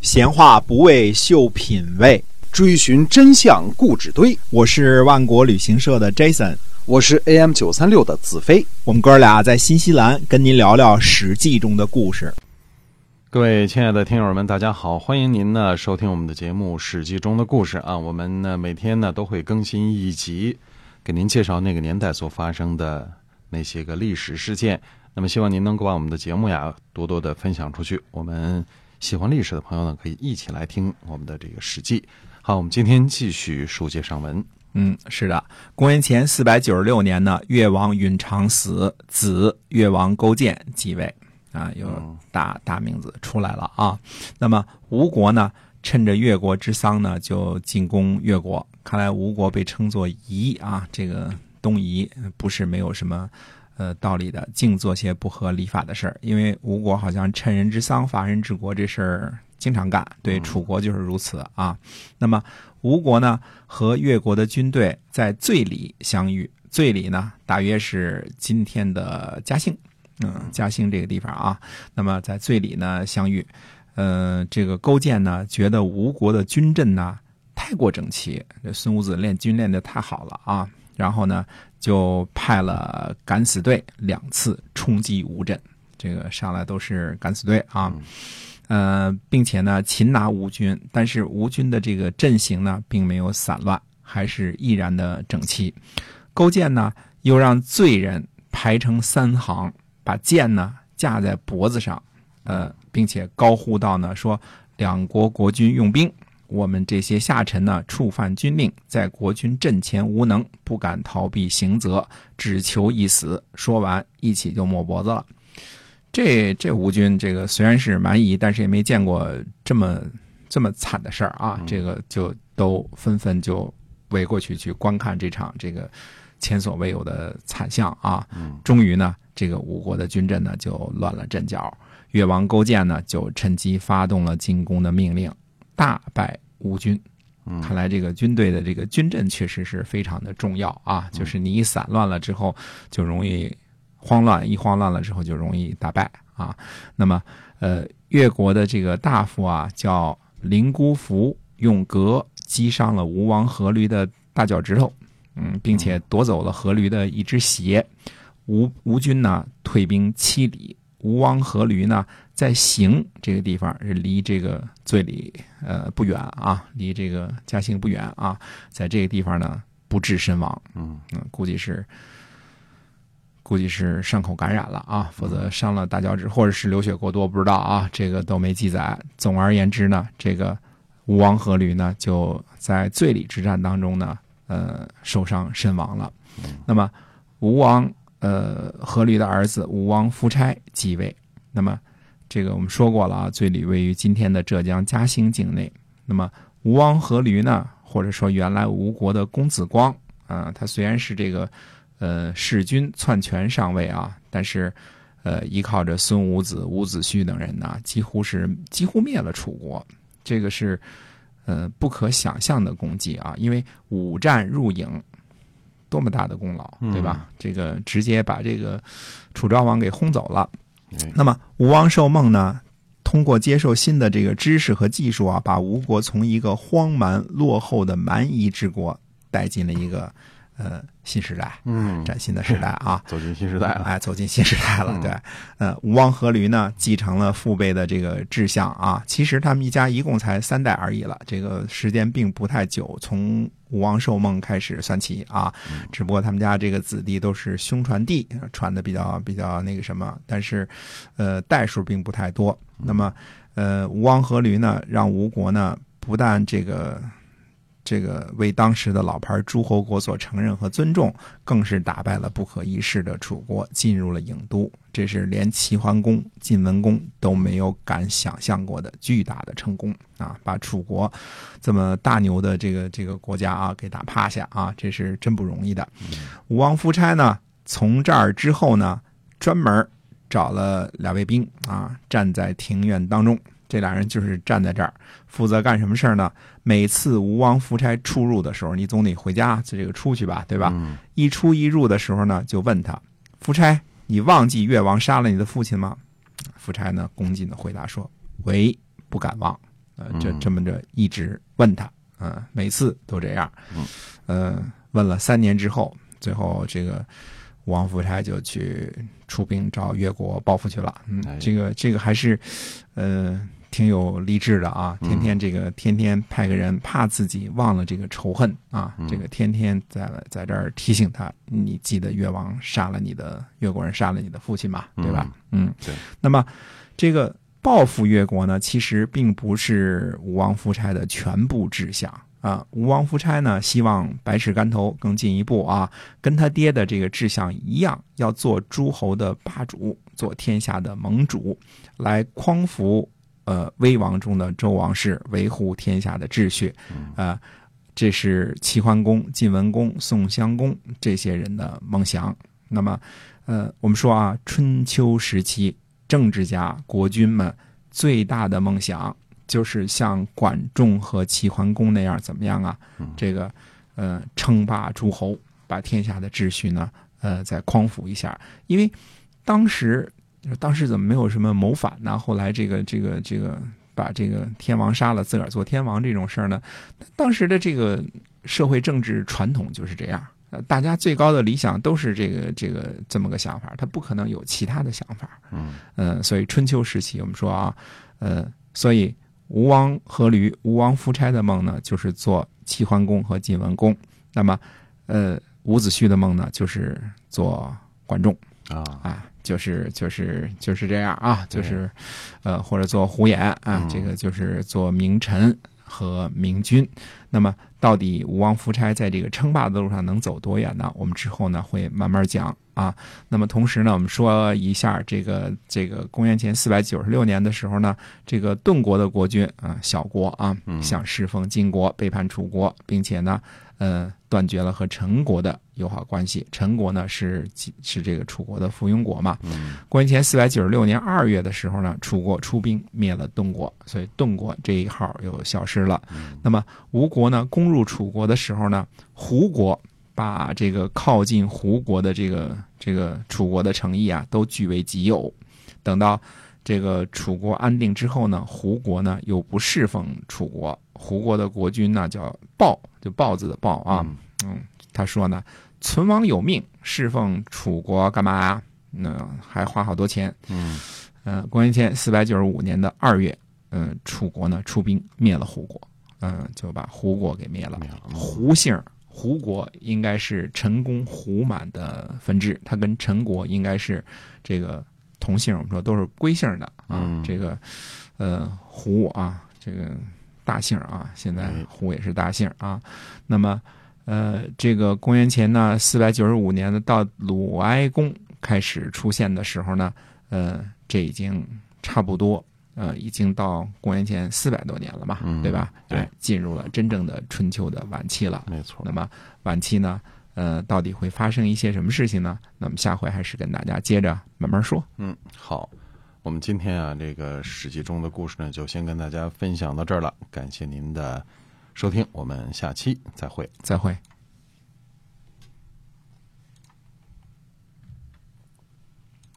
闲话不为秀品味，追寻真相故纸堆。我是万国旅行社的 Jason，我是 AM 九三六的子飞。我们哥俩在新西兰跟您聊聊《史记》中的故事。各位亲爱的听友们，大家好，欢迎您呢收听我们的节目《史记》中的故事啊。我们呢每天呢都会更新一集，给您介绍那个年代所发生的那些个历史事件。那么希望您能够把我们的节目呀多多的分享出去。我们喜欢历史的朋友呢，可以一起来听我们的这个《史记》。好，我们今天继续书接上文。嗯，是的，公元前四百九十六年呢，越王允长死，子越王勾践继位。啊，有大大名字出来了啊。那么吴国呢，趁着越国之丧呢，就进攻越国。看来吴国被称作夷啊，这个东夷不是没有什么呃道理的，净做些不合礼法的事儿。因为吴国好像趁人之丧伐人之国这事儿经常干，对楚国就是如此啊。那么吴国呢和越国的军队在醉里相遇，醉里呢大约是今天的嘉兴。嗯，嘉兴这个地方啊，那么在醉里呢相遇，呃，这个勾践呢觉得吴国的军阵呢太过整齐，这孙武子练军练的太好了啊，然后呢就派了敢死队两次冲击吴镇，这个上来都是敢死队啊，呃，并且呢擒拿吴军，但是吴军的这个阵型呢并没有散乱，还是毅然的整齐。勾践呢又让罪人排成三行。把剑呢架在脖子上，呃，并且高呼道呢说：“两国国君用兵，我们这些下臣呢触犯军令，在国君阵前无能，不敢逃避刑责，只求一死。”说完，一起就抹脖子了。这这吴军这个虽然是蛮夷，但是也没见过这么这么惨的事儿啊！这个就都纷纷就围过去去观看这场这个前所未有的惨象啊！终于呢。这个吴国的军阵呢就乱了阵脚，越王勾践呢就趁机发动了进攻的命令，大败吴军。看来这个军队的这个军阵确实是非常的重要啊，就是你一散乱了之后就容易慌乱，一慌乱了之后就容易打败啊。那么，呃，越国的这个大夫啊叫林孤服，用戈击伤了吴王阖闾的大脚趾头，嗯，并且夺走了阖闾的一只鞋。吴吴军呢退兵七里，吴王阖闾呢在行这个地方是离这个最里呃不远啊，离这个嘉兴不远啊，在这个地方呢不治身亡，嗯嗯，估计是估计是伤口感染了啊，否则伤了大脚趾或者是流血过多不知道啊，这个都没记载。总而言之呢，这个吴王阖闾呢就在最里之战当中呢呃受伤身亡了。那么吴王。呃，阖闾的儿子吴王夫差继位。那么，这个我们说过了啊，最里位于今天的浙江嘉兴境内。那么，吴王阖闾呢，或者说原来吴国的公子光啊，他虽然是这个呃弑君篡权上位啊，但是呃依靠着孙武子、伍子胥等人呢，几乎是几乎灭了楚国。这个是呃不可想象的功绩啊，因为五战入营。多么大的功劳，对吧？这个直接把这个楚昭王给轰走了。那么吴王寿梦呢？通过接受新的这个知识和技术啊，把吴国从一个荒蛮落后的蛮夷之国带进了一个呃新时代，嗯，崭新的时代啊，走进新时代了，哎，走进新时代了。对，呃，吴王阖闾呢，继承了父辈的这个志向啊。其实他们一家一共才三代而已了，这个时间并不太久，从。吴王寿梦开始算起啊，只不过他们家这个子弟都是兄传弟，传的比较比较那个什么，但是，呃，代数并不太多。那么，呃，吴王阖闾呢，让吴国呢，不但这个。这个为当时的老牌诸侯国所承认和尊重，更是打败了不可一世的楚国，进入了郢都。这是连齐桓公、晋文公都没有敢想象过的巨大的成功啊！把楚国这么大牛的这个这个国家啊给打趴下啊，这是真不容易的。吴王夫差呢，从这儿之后呢，专门找了两位兵啊，站在庭院当中。这俩人就是站在这儿，负责干什么事儿呢？每次吴王夫差出入的时候，你总得回家，就这个出去吧，对吧？一出一入的时候呢，就问他：“夫差，你忘记越王杀了你的父亲吗？”夫差呢，恭敬的回答说：“为不敢忘。”呃，这嗯这么着一直问他，啊、每次都这样，嗯，呃，问了三年之后，最后这个吴王夫差就去出兵找越国报复去了。嗯哎，这个这个还是，呃，挺有励志的啊！嗯天天这个天天派个人，怕自己忘了这个仇恨啊，嗯这个天天在在这儿提醒他，你记得越王杀了你的越国人杀了你的父亲嘛，对吧？嗯，对。那么这个报复越国呢，其实并不是吴王夫差的全部志向。啊，吴王夫差呢，希望百尺竿头更进一步啊，跟他爹的这个志向一样，要做诸侯的霸主，做天下的盟主，来匡扶呃危亡中的周王室，维护天下的秩序。啊、这是齐桓公、晋文公、宋襄公这些人的梦想。那么，呃，我们说啊，春秋时期政治家、国君们最大的梦想就是像管仲和齐桓公那样，怎么样啊？这个呃，称霸诸侯，把天下的秩序呢，呃，再匡扶一下。因为当时，当时怎么没有什么谋反呢？后来这个这个这个把这个天王杀了，自个儿做天王这种事儿呢？当时的这个社会政治传统就是这样。呃，大家最高的理想都是这个这个这么个想法，他不可能有其他的想法。嗯呃，所以春秋时期我们说啊，呃，所以吴王阖闾、吴王夫差的梦呢，就是做齐桓公和晋文公；那么，呃，伍子胥的梦呢，就是做管仲啊，啊，就是就是就是这样啊，就是，呃，或者做虎眼啊，嗯这个就是做名臣和明君。那么，到底吴王夫差在这个称霸的路上能走多远呢？我们之后呢会慢慢讲啊。那么同时呢，我们说一下这个这个公元前四百九十六年的时候呢，这个顿国的国君啊，小国啊，嗯想侍奉晋国，背叛楚国，并且呢，呃，断绝了和陈国的友好关系。陈国呢是是这个楚国的附庸国嘛。嗯公元前四百九十六年二月的时候呢，楚国出兵灭了顿国，所以顿国这一号又消失了。那么吴国呢攻入楚国的时候呢，胡国把这个靠近胡国的这个这个楚国的诚意啊，都据为己有。等到这个楚国安定之后呢，胡国呢又不侍奉楚国，胡国的国君呢叫豹，就豹子的豹啊，嗯，他说呢，存亡有命，侍奉楚国干嘛呀？那还花好多钱。嗯呃，公元前四百九十五年的二月，嗯、楚国呢出兵灭了胡国，嗯、就把胡国给灭了。胡姓儿胡国应该是陈公胡满的分支，它跟陈国应该是这个同姓，我们说都是归姓的啊。嗯这个呃胡啊，这个大姓啊，现在哎胡也是大姓啊。那么呃，这个公元前呢四百九十五年的到鲁哀公开始出现的时候呢，呃，这已经差不多。呃，已经到公元前四百多年了嘛，嗯对吧？对哎，进入了真正的春秋的晚期了。没错那。么晚期呢，呃，到底会发生一些什么事情呢？那么下回还是跟大家接着慢慢说。嗯，好，我们今天啊，这个《史记》中的故事呢，就先跟大家分享到这儿了。感谢您的收听，我们下期再会。再会。